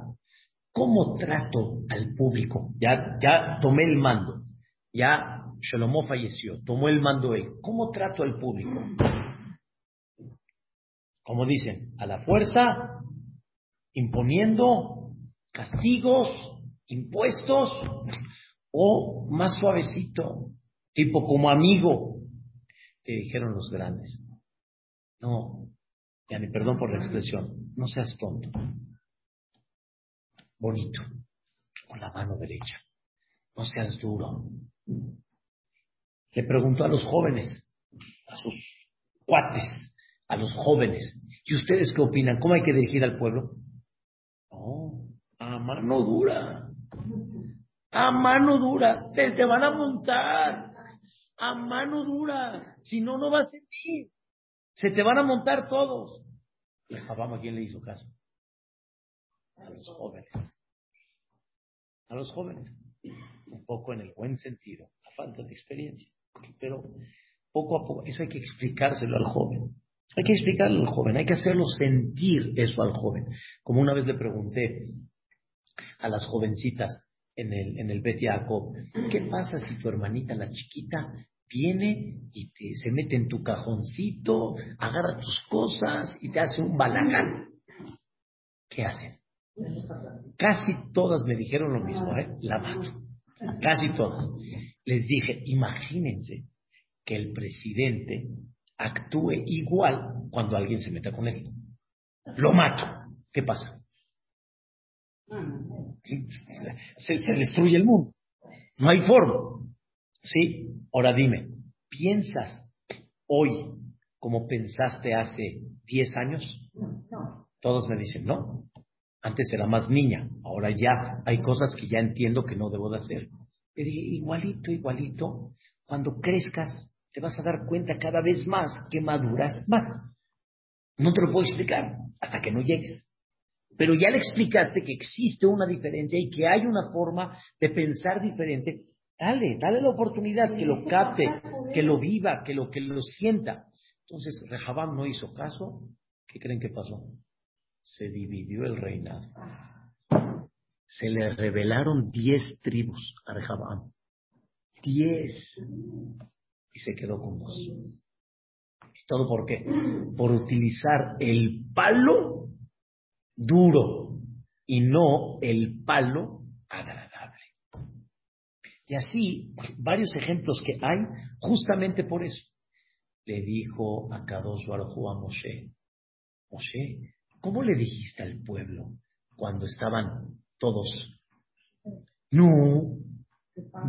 ¿cómo trato al público? Ya, ya tomé el mando, ya Shalomó falleció, tomó el mando él. ¿Cómo trato al público? Como dicen, a la fuerza, imponiendo castigos, impuestos, o más suavecito, tipo como amigo. Te dijeron los grandes, no, ya ni perdón por la expresión, no seas tonto. Bonito, con la mano derecha. No seas duro. Le preguntó a los jóvenes, a sus cuates, a los jóvenes, ¿y ustedes qué opinan? ¿Cómo hay que dirigir al pueblo? No, a mano dura. A mano dura. Te, te van a montar. A mano dura. Si no, no va a servir. Se te van a montar todos. Y Jabam, ¿a quién le hizo caso? A los jóvenes. A los jóvenes. Un poco en el buen sentido. A falta de experiencia. Pero poco a poco, eso hay que explicárselo al joven. Hay que explicarle al joven, hay que hacerlo sentir eso al joven. Como una vez le pregunté a las jovencitas en el, en el Bet ¿qué pasa si tu hermanita, la chiquita, viene y te, se mete en tu cajoncito, agarra tus cosas y te hace un balagán? ¿Qué hacen? Casi todas me dijeron lo mismo, ¿eh? La mato. Casi todas. Les dije, imagínense que el presidente actúe igual cuando alguien se meta con él. Lo mato. ¿Qué pasa? Se, destruye el mundo. No hay forma. ¿Sí? Ahora dime, ¿piensas hoy como pensaste hace 10 años? No. Todos me dicen, no. Antes era más niña, ahora ya hay cosas que ya entiendo que no debo de hacer. Le dije, igualito, igualito, cuando crezcas te vas a dar cuenta cada vez más que maduras más. No te lo puedo explicar hasta que no llegues. Pero ya le explicaste que existe una diferencia y que hay una forma de pensar diferente. Dale, dale la oportunidad que lo capte, que lo viva, que lo, que lo sienta. Entonces, Rehabam no hizo caso. ¿Qué creen que pasó? Se dividió el reinado. Se le revelaron diez tribus a Rehabam. Diez y se quedó con dos. ¿Todo por qué? Por utilizar el palo duro y no el palo agradable. Y así, varios ejemplos que hay justamente por eso. Le dijo a Kadosh Baruj a Moshe, Moshe, ¿cómo le dijiste al pueblo cuando estaban todos? No,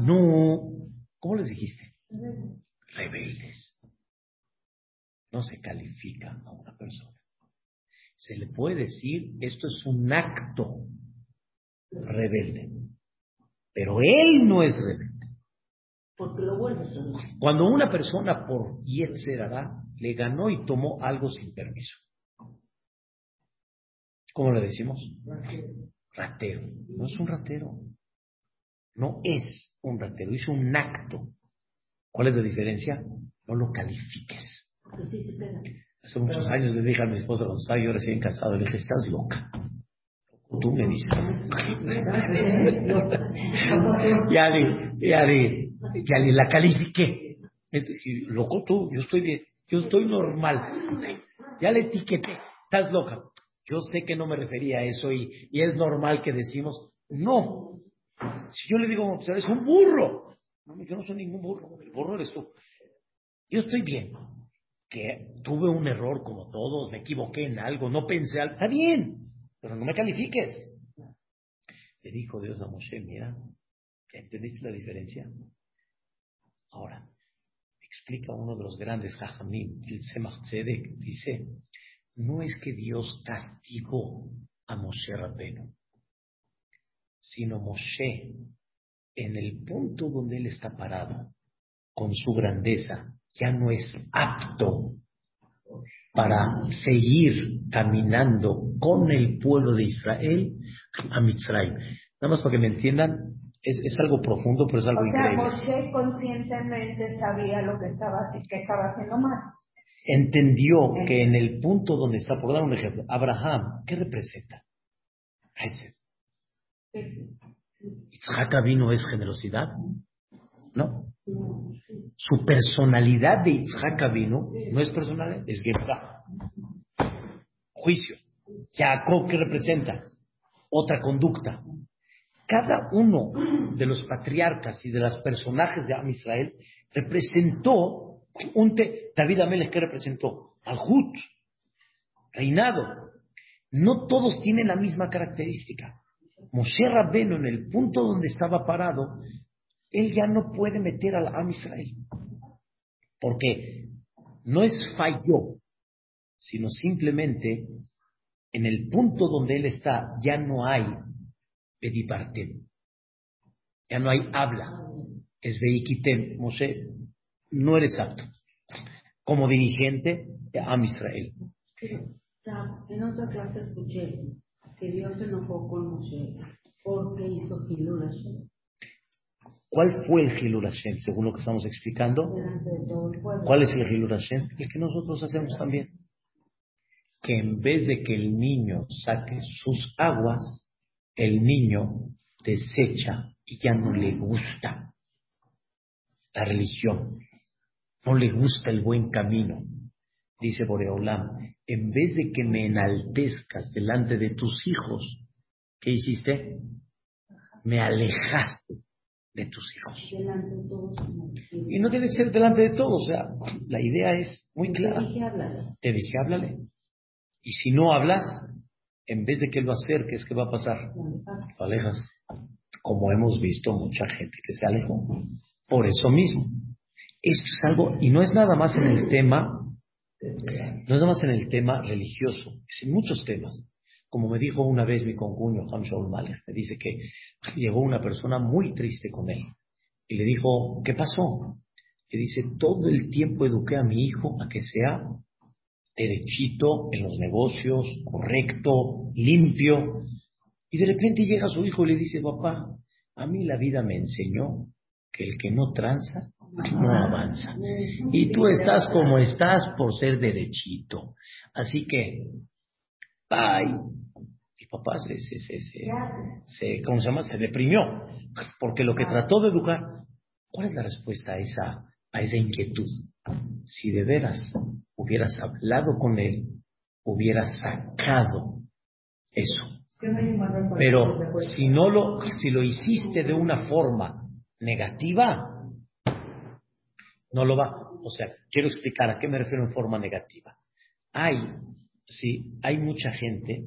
no, ¿cómo les dijiste? rebeldes. No se califica a una persona. Se le puede decir, esto es un acto rebelde. Pero él no es rebelde. Porque lo vuelve Cuando una persona por Yetzerara le ganó y tomó algo sin permiso. ¿Cómo le decimos? Ratero. No es un ratero. No es un ratero. Hizo un acto ¿Cuál es la diferencia? No lo califiques. Hace muchos años le dije a mi esposa estaba yo recién casado, le dije, estás loca. Tú me dices. (laughs) ya le, ya le, ya le la califiqué. Loco tú, yo estoy bien, yo estoy normal. Ya le etiqueté, estás loca. Yo sé que no me refería a eso y, y es normal que decimos, no. Si yo le digo, es un burro, no, yo no soy ningún burro, el burro eres tú. Yo estoy bien, que tuve un error como todos, me equivoqué en algo, no pensé algo, está bien, pero no me califiques. Le dijo Dios a Moshe, mira, ¿entendiste la diferencia? Ahora, explica uno de los grandes Jajamim, el Semach Tzedek, dice, no es que Dios castigó a Moshe Rabbeinu, sino Moshe en el punto donde él está parado, con su grandeza, ya no es apto para seguir caminando con el pueblo de Israel a Mitzrayim. Nada más para que me entiendan, es, algo profundo, pero es algo o increíble. Moshe conscientemente sabía lo que estaba, que estaba haciendo mal. Entendió que en el punto donde está, por dar un ejemplo, Abraham, ¿qué representa? ¿Isaac vino es generosidad? No. Su personalidad de Isaac vino no es personalidad, es guerra. Juicio. Jacob, ¿qué representa? Otra conducta. Cada uno de los patriarcas y de los personajes de Am Israel representó un te David Amelech, ¿qué representó? Al-Hut, reinado. No todos tienen la misma característica. Moshe Rabbeinu, en el punto donde estaba parado, él ya no puede meter al Am Israel. Porque no es falló, sino simplemente en el punto donde él está ya no hay Edipartem. Ya no hay habla. Es Veikitem. Moshe, no eres apto. Como dirigente de Am Israel. En otra clase escuché que Dios se enojó con Moshe porque hizo Hilul Hashem. ¿Cuál fue el Hilul Hashem, según lo que estamos explicando? ¿Cuál es el Hilul Hashem? El que nosotros hacemos también. Que en vez de que el niño saque sus aguas, el niño desecha y ya no le gusta la religión, no le gusta el buen camino. Dice Boreolam, en vez de que me enaltezcas delante de tus hijos, ¿qué hiciste? Me alejaste de tus hijos. Y no tiene que ser delante de todos, o sea, la idea es muy clara. Te dije, háblale. Y si no hablas, en vez de que lo acerques, ¿qué va a pasar? Lo alejas. Como hemos visto mucha gente que se alejó. Por eso mismo. Esto es algo, y no es nada más en el tema, no es nada más en el tema religioso, es en muchos temas. Como me dijo una vez mi concuño, Ham Shaul Malek, me dice que llegó una persona muy triste con él. Y le dijo, ¿qué pasó? Le dice, todo el tiempo eduqué a mi hijo a que sea derechito en los negocios, correcto, limpio. Y de repente llega su hijo y le dice, papá, a mí la vida me enseñó que el que no tranza no avanza. Y tú estás como estás por ser derechito. Así que, ay, mi papá se, se, se, se, ¿cómo se llama? Se deprimió, porque lo que trató de educar, ¿cuál es la respuesta a esa, a esa inquietud? Si de veras hubieras hablado con él, hubieras sacado eso. Pero si no lo, si lo hiciste de una forma negativa, no lo va. O sea, quiero explicar a qué me refiero en forma negativa. Hay, sí, hay mucha gente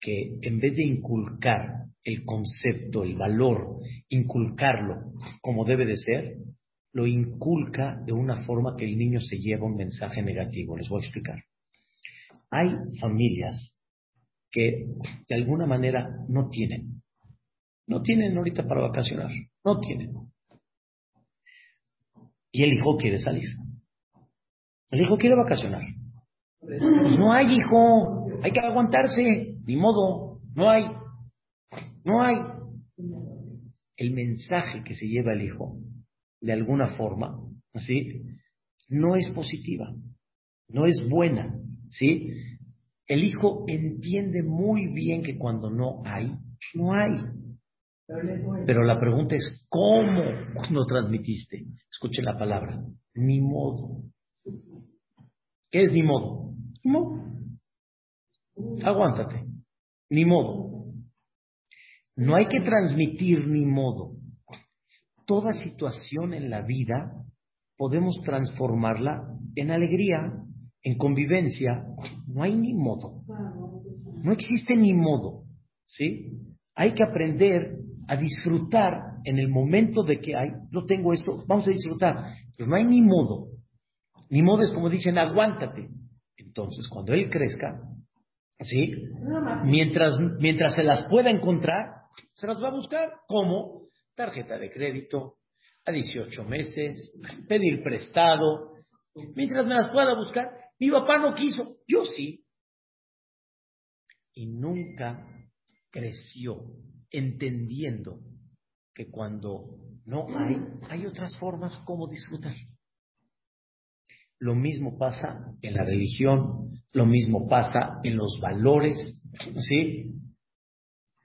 que en vez de inculcar el concepto, el valor, inculcarlo como debe de ser, lo inculca de una forma que el niño se lleva un mensaje negativo. Les voy a explicar. Hay familias que de alguna manera no tienen. No tienen ahorita para vacacionar. No tienen. Y el hijo quiere salir. El hijo quiere vacacionar. No hay hijo. Hay que aguantarse. Ni modo. No hay. No hay. El mensaje que se lleva el hijo, de alguna forma, ¿sí? No es positiva. No es buena. ¿Sí? El hijo entiende muy bien que cuando no hay, no hay. Pero la pregunta es, ¿cómo lo transmitiste? Escuche la palabra, ni modo. ¿Qué es ni modo? Ni. Aguántate, ni modo. No hay que transmitir ni modo. Toda situación en la vida podemos transformarla en alegría, en convivencia. No hay ni modo. No existe ni modo. ¿Sí? Hay que aprender a disfrutar en el momento de que hay, no tengo esto, vamos a disfrutar. Pero no hay ni modo. Ni modo es como dicen, aguántate. Entonces, cuando él crezca, ¿sí? Mientras, mientras se las pueda encontrar, se las va a buscar. ¿Cómo? Tarjeta de crédito, a 18 meses, pedir prestado. Mientras me las pueda buscar, mi papá no quiso, yo sí. Y nunca creció entendiendo que cuando no hay, hay otras formas como disfrutar. Lo mismo pasa en la religión, lo mismo pasa en los valores, ¿sí?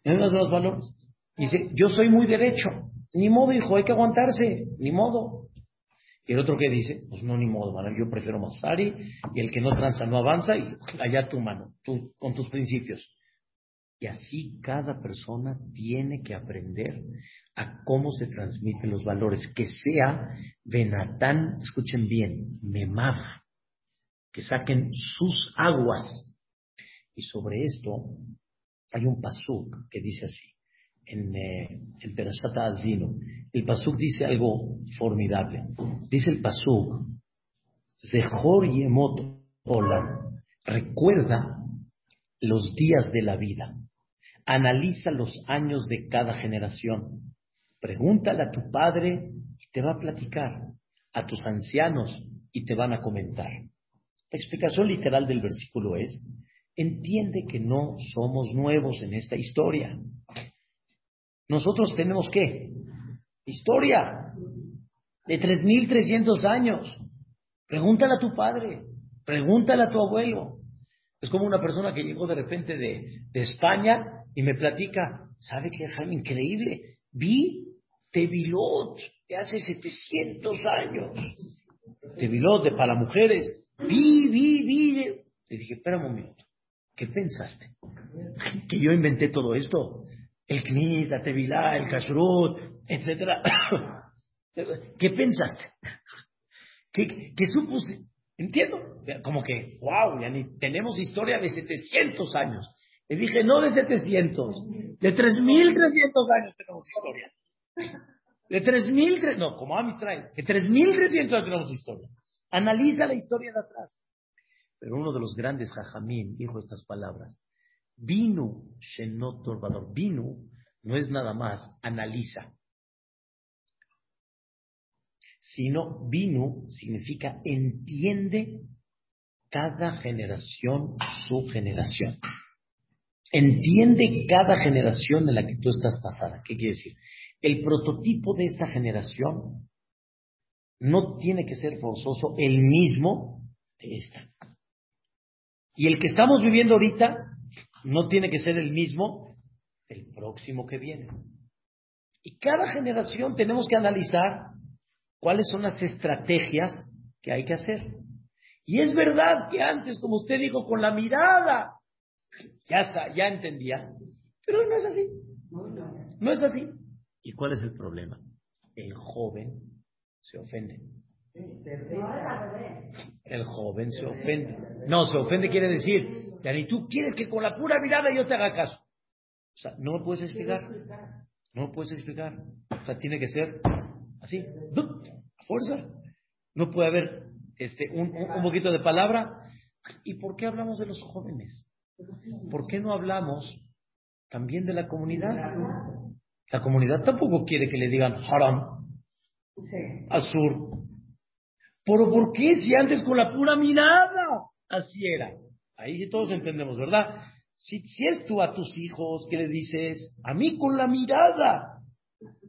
En los valores. Dice, yo soy muy derecho, ni modo, hijo, hay que aguantarse, ni modo. Y el otro que dice, pues no, ni modo, mano, yo prefiero Masari, y el que no tranza no avanza, y allá tu mano, tú, con tus principios. Y así cada persona tiene que aprender a cómo se transmiten los valores, que sea Benatán, escuchen bien, Memav, que saquen sus aguas. Y sobre esto hay un pasuk que dice así, en, eh, en Perashat Azino. El pasuk dice algo formidable. Dice el pasuk, Zehor Yemot Olam, recuerda los días de la vida, analiza los años de cada generación, pregúntale a tu padre y te va a platicar, a tus ancianos y te van a comentar. La explicación literal del versículo es, entiende que no somos nuevos en esta historia. Nosotros tenemos qué? Historia de 3.300 años. Pregúntale a tu padre, pregúntale a tu abuelo. Es como una persona que llegó de repente de, España y me platica, ¿sabe qué, Jaime? Increíble. Vi Tevilot de hace 700 años. Tevilot de para mujeres. Vi, vi, vi. Le dije, espera un momento. ¿Qué pensaste? ¿Que yo inventé todo esto? El Knit, la Tevilá, el Kashrut, etcétera. (coughs) ¿Qué pensaste? ¿Qué, supuse? Entiendo. Como que, wow, ya ni tenemos historia de 700 años. Le dije, no de 700, de 3300 años tenemos historia. De 3000, no, como Amistad, de 3300 años tenemos historia. Analiza la historia de atrás. Pero uno de los grandes jajamín dijo estas palabras. Vino Shenot Torbador. Vino no es nada más, analiza. Sino vino significa entiende cada generación su generación. Entiende cada generación en la que tú estás pasada. ¿Qué quiere decir? El prototipo de esta generación no tiene que ser forzoso el mismo de esta. Y el que estamos viviendo ahorita no tiene que ser el mismo del próximo que viene. Y cada generación tenemos que analizar cuáles son las estrategias que hay que hacer. Y es verdad que antes, como usted dijo, con la mirada, ya está, ya entendía, pero no es así. No es así. ¿Y cuál es el problema? El joven se ofende. El joven se ofende. No, se ofende quiere decir, y tú quieres que con la pura mirada yo te haga caso. O sea, no me puedes explicar. No me puedes explicar. O sea, tiene que ser así, a fuerza. No puede haber este, un, un poquito de palabra. ¿Y por qué hablamos de los jóvenes? ¿Por qué no hablamos también de la comunidad? La comunidad tampoco quiere que le digan haram, azur, pero ¿por qué si antes con la pura mirada así era? Ahí sí todos entendemos, ¿verdad? Si, si es tú a tus hijos que le dices, a mí con la mirada,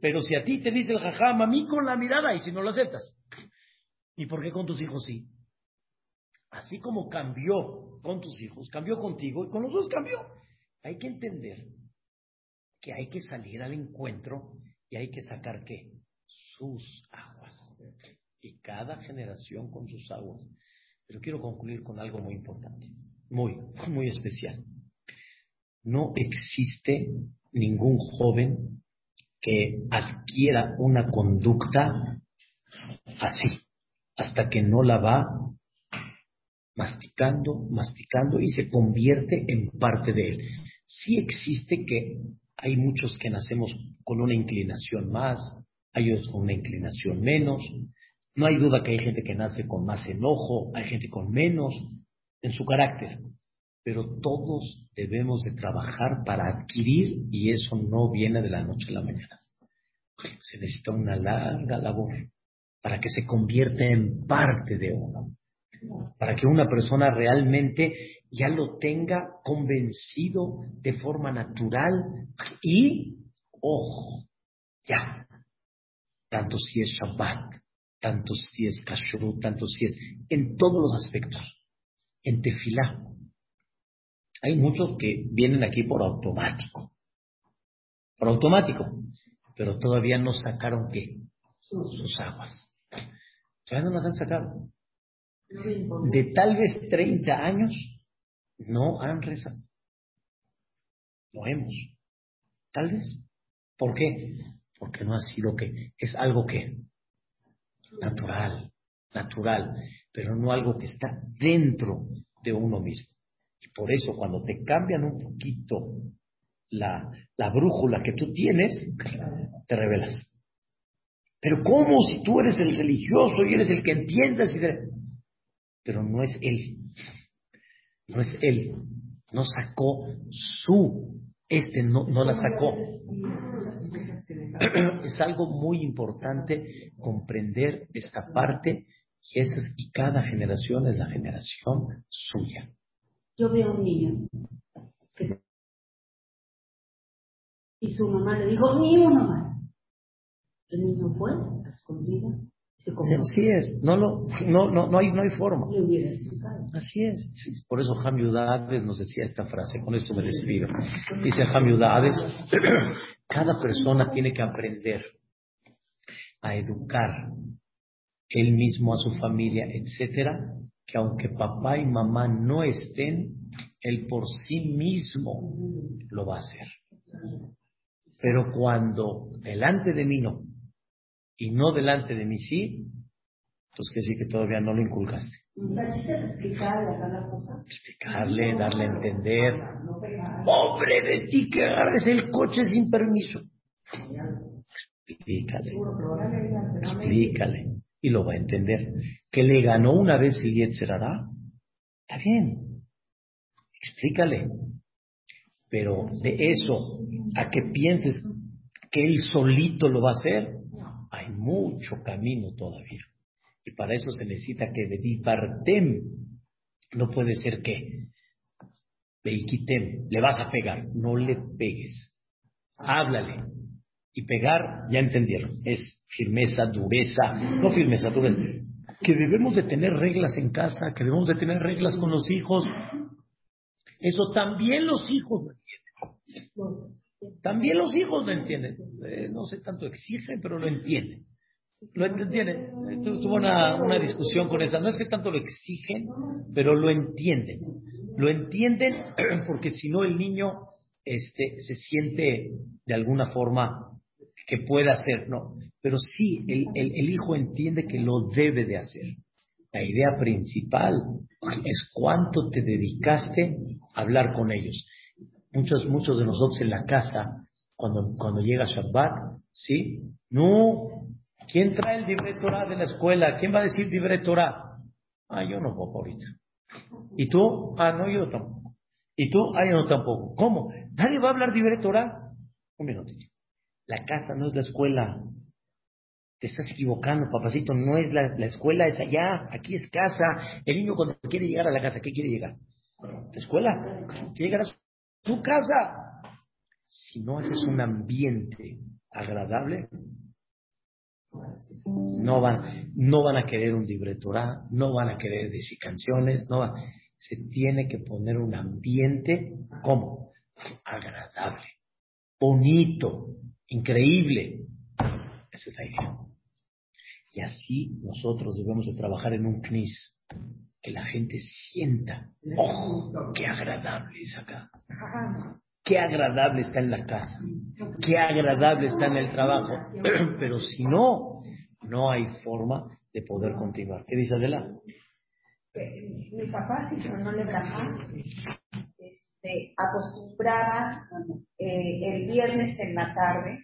pero si a ti te dice el jajam, a mí con la mirada, y si no lo aceptas, ¿y por qué con tus hijos sí? Así como cambió con tus hijos, cambió contigo y con los dos cambió. Hay que entender que hay que salir al encuentro y hay que sacar qué? Sus aguas y cada generación con sus aguas. Pero quiero concluir con algo muy importante, muy, muy especial. No existe ningún joven que adquiera una conducta así, hasta que no la va masticando, masticando y se convierte en parte de él. Sí existe que hay muchos que nacemos con una inclinación más, hay otros con una inclinación menos, no hay duda que hay gente que nace con más enojo, hay gente con menos en su carácter, pero todos debemos de trabajar para adquirir y eso no viene de la noche a la mañana. Se necesita una larga labor para que se convierta en parte de uno, para que una persona realmente ya lo tenga convencido de forma natural y, ojo, ya, tanto si es Shabbat, tanto si es kashrut, tanto si es en todos los aspectos. En tefilá. Hay muchos que vienen aquí por automático. Por automático. Pero todavía no sacaron qué? Sus aguas. Todavía no las han sacado. De tal vez 30 años no han rezado. Lo hemos. Tal vez. ¿Por qué? Porque no ha sido que, es algo que natural, natural, pero no algo que está dentro de uno mismo. Y por eso cuando te cambian un poquito la, la brújula que tú tienes, te revelas. Pero ¿cómo si tú eres el religioso y eres el que entiendes? Y Pero no es él. No es él. No sacó su. Este no, no la sacó. (clears throat) Es algo muy importante comprender esta parte y, esa, y cada generación es la generación suya. Yo veo un niño y su mamá le dijo, ni uno más. El niño fue a escondidas. Así es, no, lo, no, no, no, hay, no hay forma. Así es. Por eso Hamiudades nos decía esta frase, con esto me despido. Dice Hamiudades, (clears throat) cada persona tiene que aprender a educar él mismo, a su familia, etcétera, que aunque papá y mamá no estén, él por sí mismo lo va a hacer. Pero cuando delante de mí no, y no delante de mí sí, entonces que sí que todavía no lo inculcaste. Explicarle, darle a entender. Pobre de ti que agarres el coche sin permiso. Explícale. Explícale. Y lo va a entender. Que le ganó una vez el Yetzerará. Está bien. Explícale. Pero de eso a que pienses que él solito lo va a hacer, hay mucho camino todavía. Y para eso se necesita que de partem no puede ser que Beikitem, le vas a pegar, no le pegues. Háblale. Y pegar, ya entendieron, es firmeza, dureza, no firmeza, dureza. Que debemos de tener reglas en casa, que debemos de tener reglas con los hijos. Eso también los hijos lo entienden. También los hijos lo entienden. Eh, no sé tanto exigen, pero lo entienden. Lo entienden. Tuvo una, una discusión con esa. No es que tanto lo exigen, pero lo entienden. Lo entienden (clears throat) porque si no el niño este, se siente de alguna forma que puede hacer. No, pero sí, el, el, el hijo entiende que lo debe de hacer. La idea principal es cuánto te dedicaste a hablar con ellos. Muchos, muchos de nosotros en la casa, cuando, cuando llega Shabbat, ¿sí? No, ¿quién trae el libre Torah de la escuela? ¿Quién va a decir libre? Ah, yo no puedo ahorita. ¿Y tú? Ah, no, yo tampoco. ¿Y tú? Ah, yo no tampoco. ¿Cómo? ¿Nadie va a hablar libre Torah? Un minutito. La casa no es la escuela. Te estás equivocando, papacito. No es la, la escuela, es allá. Aquí es casa. El niño cuando quiere llegar a la casa, ¿qué quiere llegar? La escuela. Quiere llegar a su tu casa. Si no haces un ambiente agradable, no van, no van a querer un libre no van a querer decir canciones, no se tiene que poner un ambiente como agradable, bonito, increíble. Esa es la idea. Y así nosotros debemos de trabajar en un CNIS que la gente sienta, ¡oh, qué agradable es acá! Qué agradable está en la casa, qué agradable está en el trabajo. (clears throat) Pero si no, no hay forma de poder continuar. ¿Qué dice Adela? Mi papá, si no le este, acostumbraba eh, el viernes en la tarde,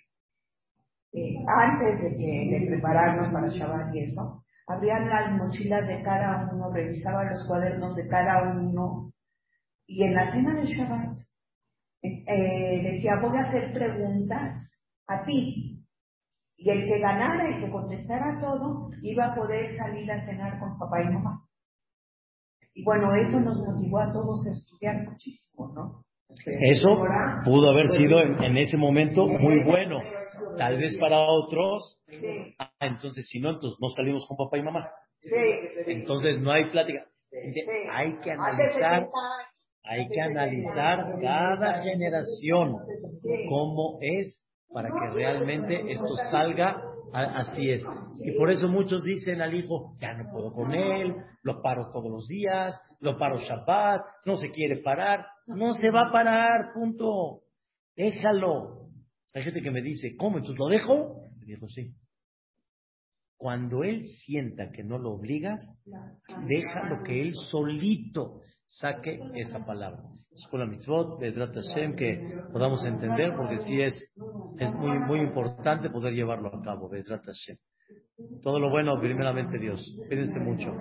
eh, antes de que de prepararnos para Shabbat y eso, abrían las mochilas de cada uno, revisaban los cuadernos de cada uno, y en la cena de Shabbat eh, decía, voy a hacer preguntas a ti. Y el que ganara, el que contestara todo, iba a poder salir a cenar con papá y mamá. Y bueno, eso nos motivó a todos a estudiar muchísimo, ¿no? Eso pudo haber sido en ese momento muy bueno. Tal vez para otros, ah, entonces si no, entonces no salimos con papá y mamá. Entonces no hay plática. Hay que analizar, hay que analizar cada generación cómo es para que realmente esto salga así es. Y por eso muchos dicen al hijo, ya no puedo con él, lo paro todos los días, lo paro Shabbat, no se quiere parar, no se va a parar, punto. Déjalo. Hay gente que me dice, ¿cómo? ¿Entonces lo dejo? Le dijo, sí. Cuando él sienta que no lo obligas, déjalo que él solito saque esa palabra. Escuela Mitzvot, Bedrat Hashem, que podamos entender, porque sí es, es muy, muy importante poder llevarlo a cabo, Bedrat Hashem. Todo lo bueno, primeramente Dios. Cuídense mucho.